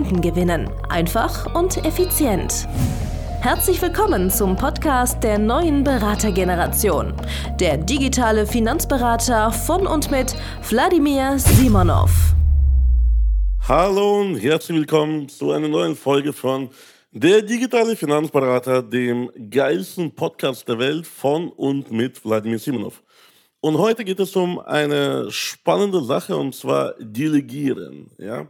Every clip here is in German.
Kunden gewinnen. Einfach und effizient. Herzlich willkommen zum Podcast der neuen Beratergeneration. Der digitale Finanzberater von und mit Wladimir Simonov. Hallo und herzlich willkommen zu einer neuen Folge von Der digitale Finanzberater, dem geilsten Podcast der Welt von und mit Wladimir Simonov. Und heute geht es um eine spannende Sache und zwar Delegieren. Ja?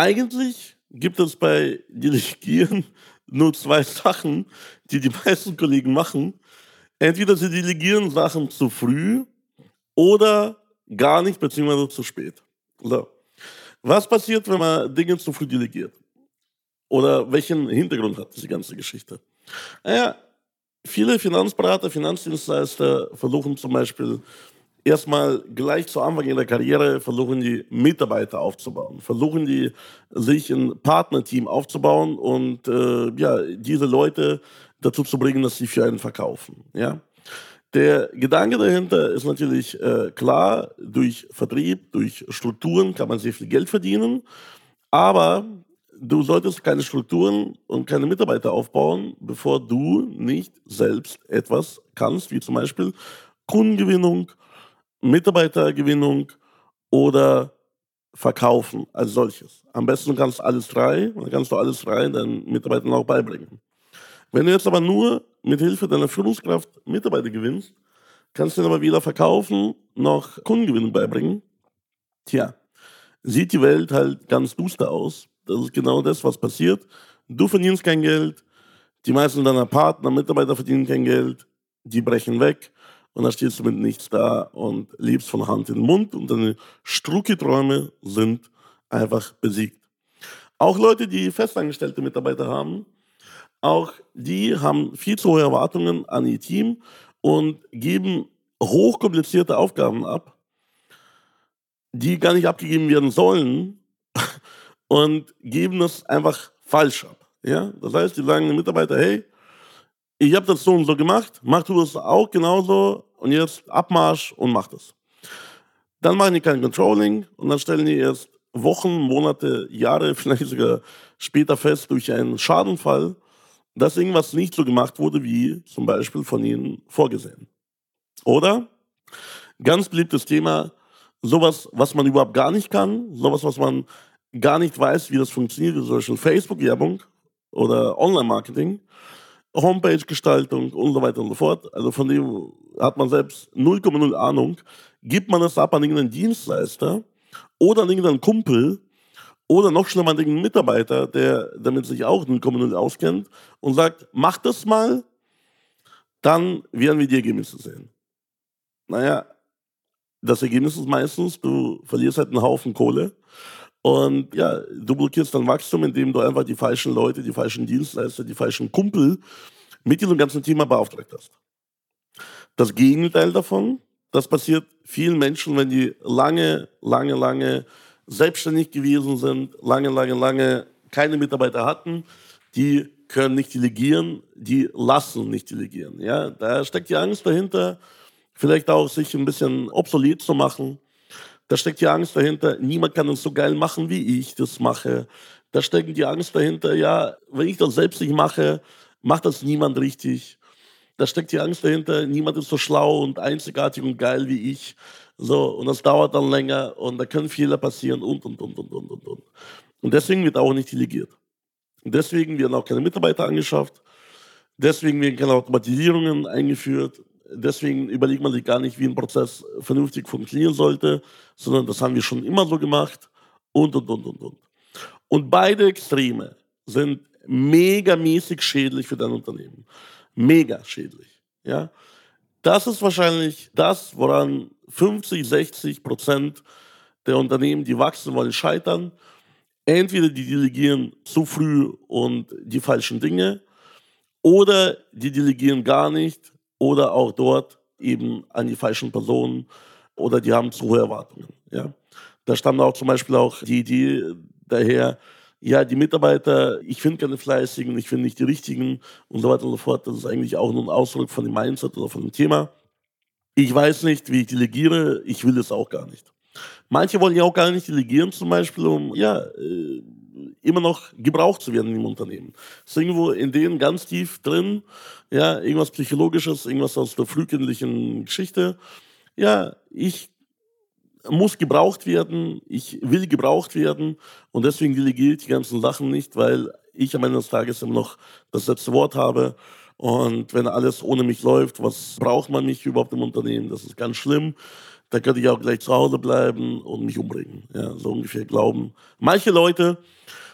Eigentlich gibt es bei Delegieren nur zwei Sachen, die die meisten Kollegen machen. Entweder sie delegieren Sachen zu früh oder gar nicht, beziehungsweise zu spät. So. Was passiert, wenn man Dinge zu früh delegiert? Oder welchen Hintergrund hat diese ganze Geschichte? Naja, viele Finanzberater, Finanzdienstleister versuchen zum Beispiel erstmal gleich zu Anfang in der Karriere versuchen die Mitarbeiter aufzubauen, versuchen die sich ein Partnerteam aufzubauen und äh, ja, diese Leute dazu zu bringen, dass sie für einen verkaufen. Ja? Der Gedanke dahinter ist natürlich äh, klar, durch Vertrieb, durch Strukturen kann man sehr viel Geld verdienen, aber du solltest keine Strukturen und keine Mitarbeiter aufbauen, bevor du nicht selbst etwas kannst, wie zum Beispiel Kundengewinnung, Mitarbeitergewinnung oder Verkaufen als solches. Am besten kannst du alles drei, dann kannst du alles drei deinen Mitarbeitern auch beibringen. Wenn du jetzt aber nur mit Hilfe deiner Führungskraft Mitarbeiter gewinnst, kannst du dann aber weder verkaufen noch Kundengewinnung beibringen. Tja, sieht die Welt halt ganz duster aus. Das ist genau das, was passiert. Du verdienst kein Geld, die meisten deiner Partner, Mitarbeiter verdienen kein Geld, die brechen weg und dann stehst du mit nichts da und lebst von Hand in Mund und deine Strucki-Träume sind einfach besiegt. Auch Leute, die festangestellte Mitarbeiter haben, auch die haben viel zu hohe Erwartungen an ihr Team und geben hochkomplizierte Aufgaben ab, die gar nicht abgegeben werden sollen und geben das einfach falsch ab. Ja? Das heißt, die sagen den Mitarbeiter, hey, ich habe das so und so gemacht, mach du das auch genauso und jetzt Abmarsch und mach das. Dann machen die kein Controlling und dann stellen die erst Wochen, Monate, Jahre, vielleicht sogar später fest durch einen Schadenfall, dass irgendwas nicht so gemacht wurde, wie zum Beispiel von ihnen vorgesehen. Oder ganz beliebtes Thema, sowas, was man überhaupt gar nicht kann, sowas, was man gar nicht weiß, wie das funktioniert, wie zum Beispiel Facebook-Werbung oder Online-Marketing. Homepage-Gestaltung und so weiter und so fort. Also von dem hat man selbst 0,0 Ahnung. Gibt man das ab an irgendeinen Dienstleister oder an irgendeinen Kumpel oder noch schlimmer an irgendeinen Mitarbeiter, der damit sich auch 0,0 auskennt und sagt, mach das mal, dann werden wir die Ergebnisse sehen. Naja, das Ergebnis ist meistens, du verlierst halt einen Haufen Kohle und ja, du blockierst dann Wachstum, indem du einfach die falschen Leute, die falschen Dienstleister, die falschen Kumpel mit diesem ganzen Thema beauftragt hast. Das Gegenteil davon, das passiert vielen Menschen, wenn die lange, lange, lange selbstständig gewesen sind, lange, lange, lange keine Mitarbeiter hatten, die können nicht delegieren, die lassen nicht delegieren. Ja, da steckt die Angst dahinter, vielleicht auch sich ein bisschen obsolet zu machen da steckt die Angst dahinter, niemand kann es so geil machen, wie ich das mache. Da steckt die Angst dahinter, ja, wenn ich das selbst nicht mache, macht das niemand richtig. Da steckt die Angst dahinter, niemand ist so schlau und einzigartig und geil wie ich. So, und das dauert dann länger und da können Fehler passieren und, und, und, und, und, und, und. Und deswegen wird auch nicht delegiert. Und deswegen werden auch keine Mitarbeiter angeschafft. Deswegen werden keine Automatisierungen eingeführt deswegen überlegt man sich gar nicht, wie ein Prozess vernünftig funktionieren sollte, sondern das haben wir schon immer so gemacht und, und, und, und, und. Und beide Extreme sind megamäßig schädlich für dein Unternehmen. Mega schädlich. Ja? Das ist wahrscheinlich das, woran 50, 60 Prozent der Unternehmen, die wachsen wollen, scheitern. Entweder die delegieren zu früh und die falschen Dinge, oder die delegieren gar nicht, oder auch dort eben an die falschen Personen, oder die haben zu hohe Erwartungen. Ja? Da stammt auch zum Beispiel auch die Idee daher, ja, die Mitarbeiter, ich finde keine fleißigen, ich finde nicht die richtigen und so weiter und so fort. Das ist eigentlich auch nur ein Ausdruck von dem Mindset oder von dem Thema. Ich weiß nicht, wie ich delegiere, ich will es auch gar nicht. Manche wollen ja auch gar nicht delegieren, zum Beispiel, um ja, äh, immer noch gebraucht zu werden im Unternehmen. Das ist irgendwo in denen ganz tief drin, ja, irgendwas Psychologisches, irgendwas aus der frühkindlichen Geschichte. Ja, ich muss gebraucht werden, ich will gebraucht werden und deswegen delegiere ich die ganzen Sachen nicht, weil ich am Ende des Tages immer noch das letzte Wort habe. Und wenn alles ohne mich läuft, was braucht man mich überhaupt im Unternehmen? Das ist ganz schlimm. Da könnte ich auch gleich zu Hause bleiben und mich umbringen. Ja, so ungefähr glauben manche Leute,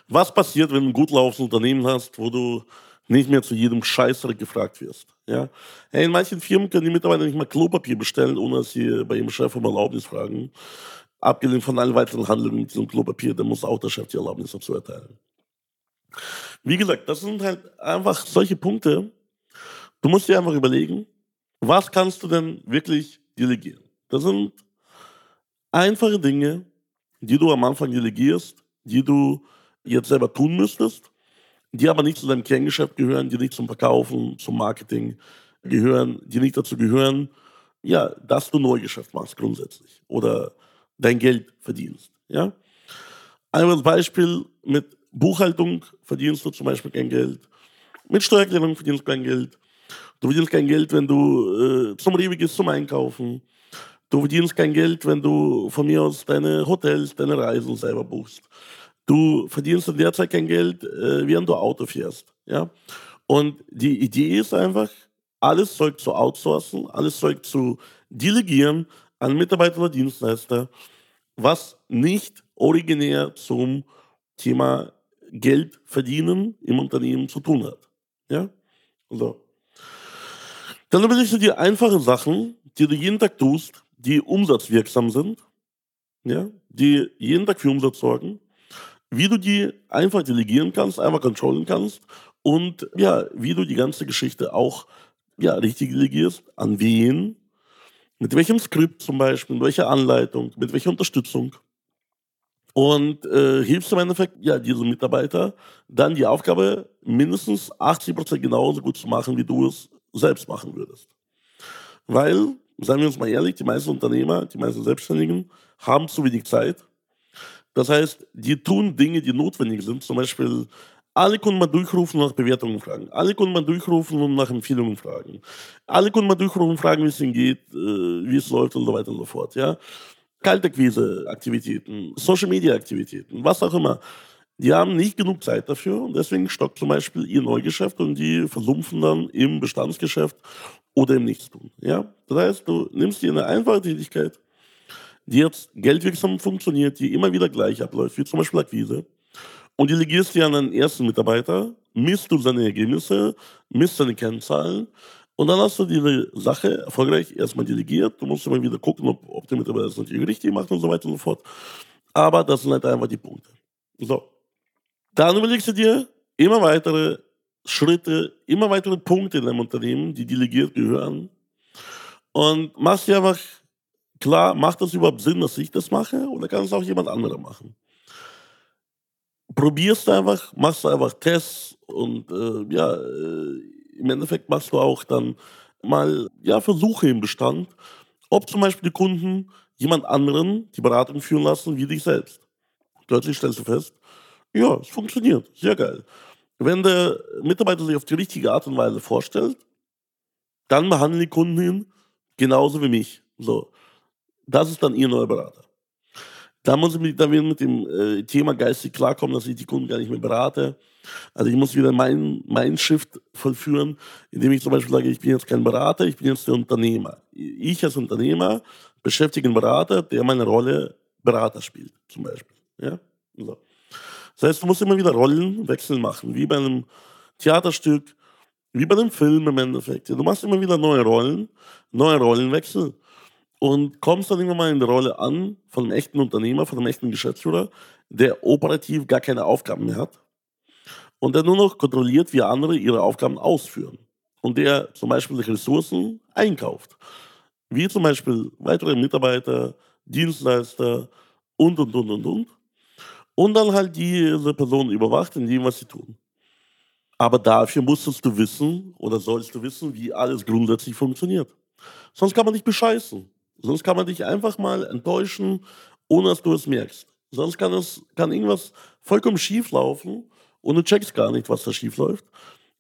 was passiert, wenn du ein gut laufendes Unternehmen hast, wo du nicht mehr zu jedem Scheißdreck gefragt wirst. Ja? Hey, in manchen Firmen können die Mitarbeiter nicht mal Klopapier bestellen, ohne dass sie bei ihrem Chef um Erlaubnis fragen. Abgelehnt von allen weiteren Handlungen mit diesem Klopapier, dann muss auch der Chef die Erlaubnis dazu erteilen. Wie gesagt, das sind halt einfach solche Punkte. Du musst dir einfach überlegen, was kannst du denn wirklich delegieren? Das sind einfache Dinge, die du am Anfang delegierst, die du jetzt selber tun müsstest die aber nicht zu deinem Kerngeschäft gehören, die nicht zum Verkaufen, zum Marketing gehören, die nicht dazu gehören, ja, dass du Neugeschäft machst grundsätzlich oder dein Geld verdienst. Ja? Ein Beispiel mit Buchhaltung verdienst du zum Beispiel kein Geld, mit Steuererklärung verdienst du kein Geld, du verdienst kein Geld, wenn du äh, zum Rewe gehst zum Einkaufen, du verdienst kein Geld, wenn du von mir aus deine Hotels, deine Reisen selber buchst. Du verdienst in der Zeit kein Geld, äh, während du Auto fährst. Ja? Und die Idee ist einfach, alles Zeug zu outsourcen, alles Zeug zu delegieren an Mitarbeiter oder Dienstleister, was nicht originär zum Thema Geld verdienen im Unternehmen zu tun hat. Ja? So. Dann überlegst du dir einfache Sachen, die du jeden Tag tust, die umsatzwirksam sind, ja? die jeden Tag für Umsatz sorgen wie du die einfach delegieren kannst, einfach controllen kannst und ja, wie du die ganze Geschichte auch ja, richtig delegierst, an wen, mit welchem Skript zum Beispiel, mit welcher Anleitung, mit welcher Unterstützung. Und äh, hilfst im Endeffekt ja, diesem Mitarbeiter dann die Aufgabe mindestens 80% genauso gut zu machen, wie du es selbst machen würdest. Weil, seien wir uns mal ehrlich, die meisten Unternehmer, die meisten Selbstständigen haben zu wenig Zeit das heißt, die tun Dinge, die notwendig sind. Zum Beispiel alle Kunden mal durchrufen und nach Bewertungen fragen. Alle Kunden mal durchrufen und nach Empfehlungen fragen. Alle Kunden mal durchrufen, fragen, wie es ihnen geht, äh, wie es läuft und so weiter und so fort. Ja? Kaltakquise-Aktivitäten, Social-Media-Aktivitäten, was auch immer. Die haben nicht genug Zeit dafür und deswegen stockt zum Beispiel ihr Neugeschäft und die versumpfen dann im Bestandsgeschäft oder im Nichtstun. Ja? Das heißt, du nimmst dir eine einfache Tätigkeit, die jetzt geldwirksam funktioniert, die immer wieder gleich abläuft, wie zum Beispiel Akquise, und delegierst die an einen ersten Mitarbeiter, misst du seine Ergebnisse, misst seine Kennzahlen und dann hast du diese Sache erfolgreich erstmal delegiert. Du musst immer wieder gucken, ob, ob der Mitarbeiter das natürlich richtig macht und so weiter und so fort. Aber das sind halt einfach die Punkte. So. Dann überlegst du dir immer weitere Schritte, immer weitere Punkte in deinem Unternehmen, die delegiert gehören. Und machst dir einfach klar, macht das überhaupt Sinn, dass ich das mache oder kann es auch jemand anderer machen? Probierst einfach, machst einfach Tests und äh, ja, äh, im Endeffekt machst du auch dann mal ja, Versuche im Bestand, ob zum Beispiel die Kunden jemand anderen die Beratung führen lassen wie dich selbst. Plötzlich stellst du fest, ja, es funktioniert, sehr geil. Wenn der Mitarbeiter sich auf die richtige Art und Weise vorstellt, dann behandeln die Kunden ihn genauso wie mich. So. Das ist dann Ihr neuer Berater. Da muss ich dann wieder mit dem äh, Thema geistig klarkommen, dass ich die Kunden gar nicht mehr berate. Also ich muss wieder meinen mein Shift vollführen, indem ich zum Beispiel sage, ich bin jetzt kein Berater, ich bin jetzt der Unternehmer. Ich als Unternehmer beschäftige einen Berater, der meine Rolle Berater spielt, zum Beispiel. Ja? So. Das heißt, du musst immer wieder Rollenwechsel machen, wie bei einem Theaterstück, wie bei einem Film im Endeffekt. Du machst immer wieder neue Rollen, neue Rollenwechsel und kommst dann irgendwann mal in der Rolle an von einem echten Unternehmer, von einem echten Geschäftsführer, der operativ gar keine Aufgaben mehr hat und der nur noch kontrolliert, wie andere ihre Aufgaben ausführen. Und der zum Beispiel Ressourcen einkauft. Wie zum Beispiel weitere Mitarbeiter, Dienstleister und, und, und, und, und. Und dann halt diese Person überwacht in dem, was sie tun. Aber dafür musstest du wissen oder sollst du wissen, wie alles grundsätzlich funktioniert. Sonst kann man dich bescheißen. Sonst kann man dich einfach mal enttäuschen, ohne dass du es merkst. Sonst kann, es, kann irgendwas vollkommen schief laufen und du checkst gar nicht, was da schief läuft,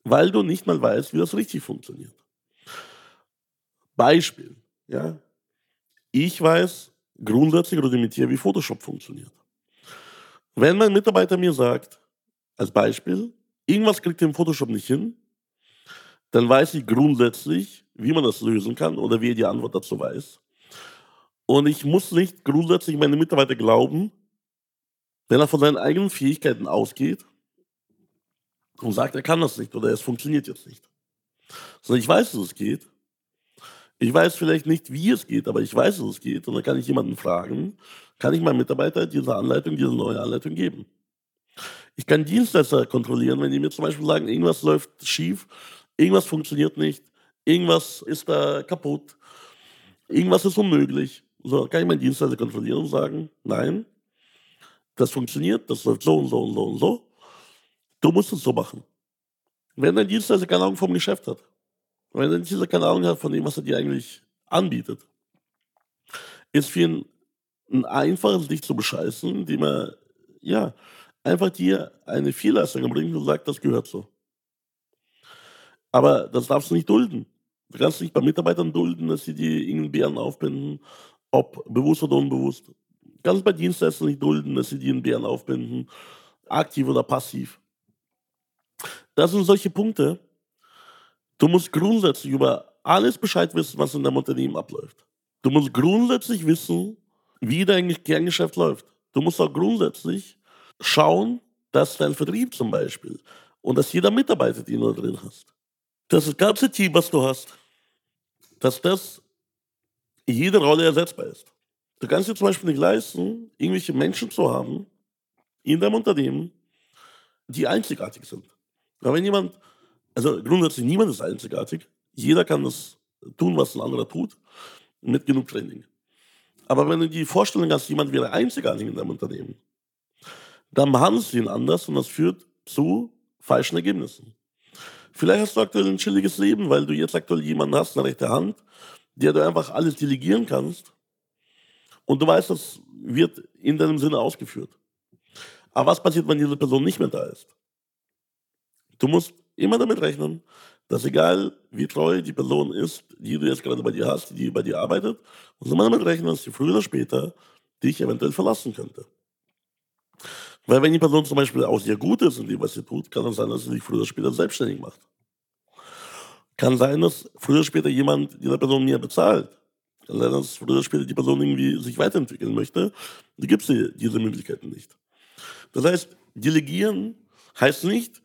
weil du nicht mal weißt, wie das richtig funktioniert. Beispiel. Ja? Ich weiß grundsätzlich rudimentiert, wie Photoshop funktioniert. Wenn mein Mitarbeiter mir sagt, als Beispiel, irgendwas kriegt er im Photoshop nicht hin, dann weiß ich grundsätzlich, wie man das lösen kann oder wie er die Antwort dazu weiß. Und ich muss nicht grundsätzlich meine Mitarbeiter glauben, wenn er von seinen eigenen Fähigkeiten ausgeht und sagt, er kann das nicht oder es funktioniert jetzt nicht. Sondern ich weiß, dass es geht. Ich weiß vielleicht nicht, wie es geht, aber ich weiß, dass es geht. Und dann kann ich jemanden fragen, kann ich meinem Mitarbeiter diese Anleitung, diese neue Anleitung geben. Ich kann Dienstleister kontrollieren, wenn die mir zum Beispiel sagen, irgendwas läuft schief, irgendwas funktioniert nicht, irgendwas ist da kaputt, irgendwas ist unmöglich. So kann ich meinen Dienstleister kontrollieren und sagen, nein, das funktioniert, das läuft so und so und so und so. Du musst es so machen. Wenn dein Dienstleister keine Ahnung vom Geschäft hat, wenn dein Dienstleister keine Ahnung hat von dem, was er dir eigentlich anbietet, ist für ihn ein einfaches, dich zu bescheißen, indem er, ja, einfach dir eine Fehlleistung bringt und sagt, das gehört so. Aber das darfst du nicht dulden. Du kannst nicht bei Mitarbeitern dulden, dass sie dir irgendeinen Bären aufbinden, ob bewusst oder unbewusst. Du kannst bei Dienstleistern nicht dulden, dass sie dir einen Bären aufbinden, aktiv oder passiv. Das sind solche Punkte. Du musst grundsätzlich über alles Bescheid wissen, was in deinem Unternehmen abläuft. Du musst grundsätzlich wissen, wie dein Kerngeschäft läuft. Du musst auch grundsätzlich schauen, dass dein Vertrieb zum Beispiel und dass jeder Mitarbeiter, den du drin hast, das ganze Team, was du hast, dass das jede Rolle ersetzbar ist. Du kannst dir zum Beispiel nicht leisten, irgendwelche Menschen zu haben in deinem Unternehmen, die einzigartig sind. Aber wenn jemand, also grundsätzlich niemand ist einzigartig, jeder kann das tun, was ein anderer tut, mit genug Training. Aber wenn du die Vorstellung hast, jemand wäre einzigartig in deinem Unternehmen, dann behandelst du ihn anders und das führt zu falschen Ergebnissen. Vielleicht hast du aktuell ein chilliges Leben, weil du jetzt aktuell jemanden hast, eine rechte Hand, der du einfach alles delegieren kannst. Und du weißt, das wird in deinem Sinne ausgeführt. Aber was passiert, wenn diese Person nicht mehr da ist? Du musst immer damit rechnen, dass egal wie treu die Person ist, die du jetzt gerade bei dir hast, die bei dir arbeitet, musst immer damit rechnen, dass sie früher oder später dich eventuell verlassen könnte. Weil wenn die Person zum Beispiel auch sehr gut ist in dem, was sie tut, kann es sein, dass sie sich früher oder später selbstständig macht. Kann sein, dass früher oder später jemand dieser Person mehr bezahlt. Kann sein, dass früher oder später die Person irgendwie sich weiterentwickeln möchte. Da gibt es diese Möglichkeiten nicht. Das heißt, delegieren heißt nicht,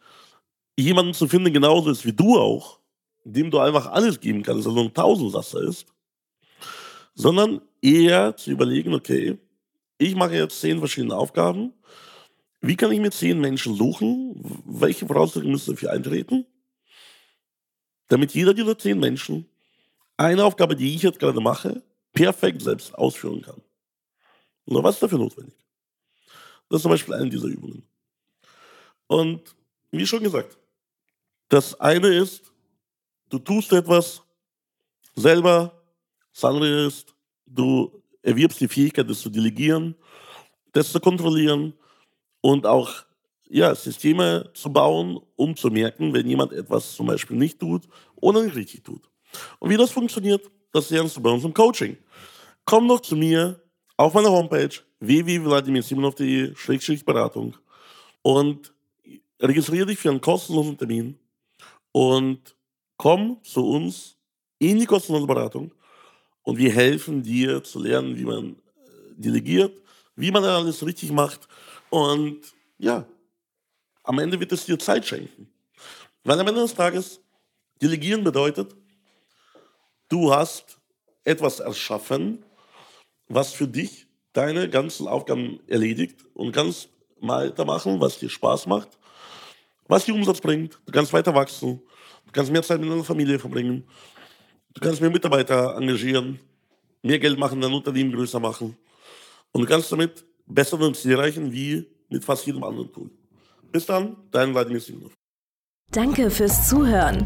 jemanden zu finden, genauso ist wie du auch, dem du einfach alles geben kannst, also ein Tausendsasser ist, sondern eher zu überlegen, okay, ich mache jetzt zehn verschiedene Aufgaben. Wie kann ich mir zehn Menschen suchen? Welche Voraussetzungen müssen dafür eintreten? Damit jeder dieser zehn Menschen eine Aufgabe, die ich jetzt gerade mache, perfekt selbst ausführen kann. Und was ist dafür notwendig? Das ist zum Beispiel eine dieser Übungen. Und wie schon gesagt, das eine ist, du tust etwas selber, das andere ist, du erwirbst die Fähigkeit, das zu delegieren, das zu kontrollieren und auch ja, Systeme zu bauen, um zu merken, wenn jemand etwas zum Beispiel nicht tut oder nicht richtig tut. Und wie das funktioniert, das lernst du bei uns im Coaching. Komm doch zu mir auf meiner Homepage www.vladimirsimonov.de-beratung und registriere dich für einen kostenlosen Termin und komm zu uns in die kostenlose Beratung und wir helfen dir zu lernen, wie man äh, delegiert, wie man alles richtig macht und ja, am Ende wird es dir Zeit schenken. Weil am Ende des Tages, delegieren bedeutet, du hast etwas erschaffen, was für dich deine ganzen Aufgaben erledigt und kannst weitermachen, was dir Spaß macht, was dir Umsatz bringt. Du kannst weiter wachsen, du kannst mehr Zeit mit deiner Familie verbringen, du kannst mehr Mitarbeiter engagieren, mehr Geld machen, dein Unternehmen größer machen und du kannst damit bessere Ziele erreichen wie mit fast jedem anderen Tool. Bis dann, dein Vladimir Simonov. Danke fürs Zuhören.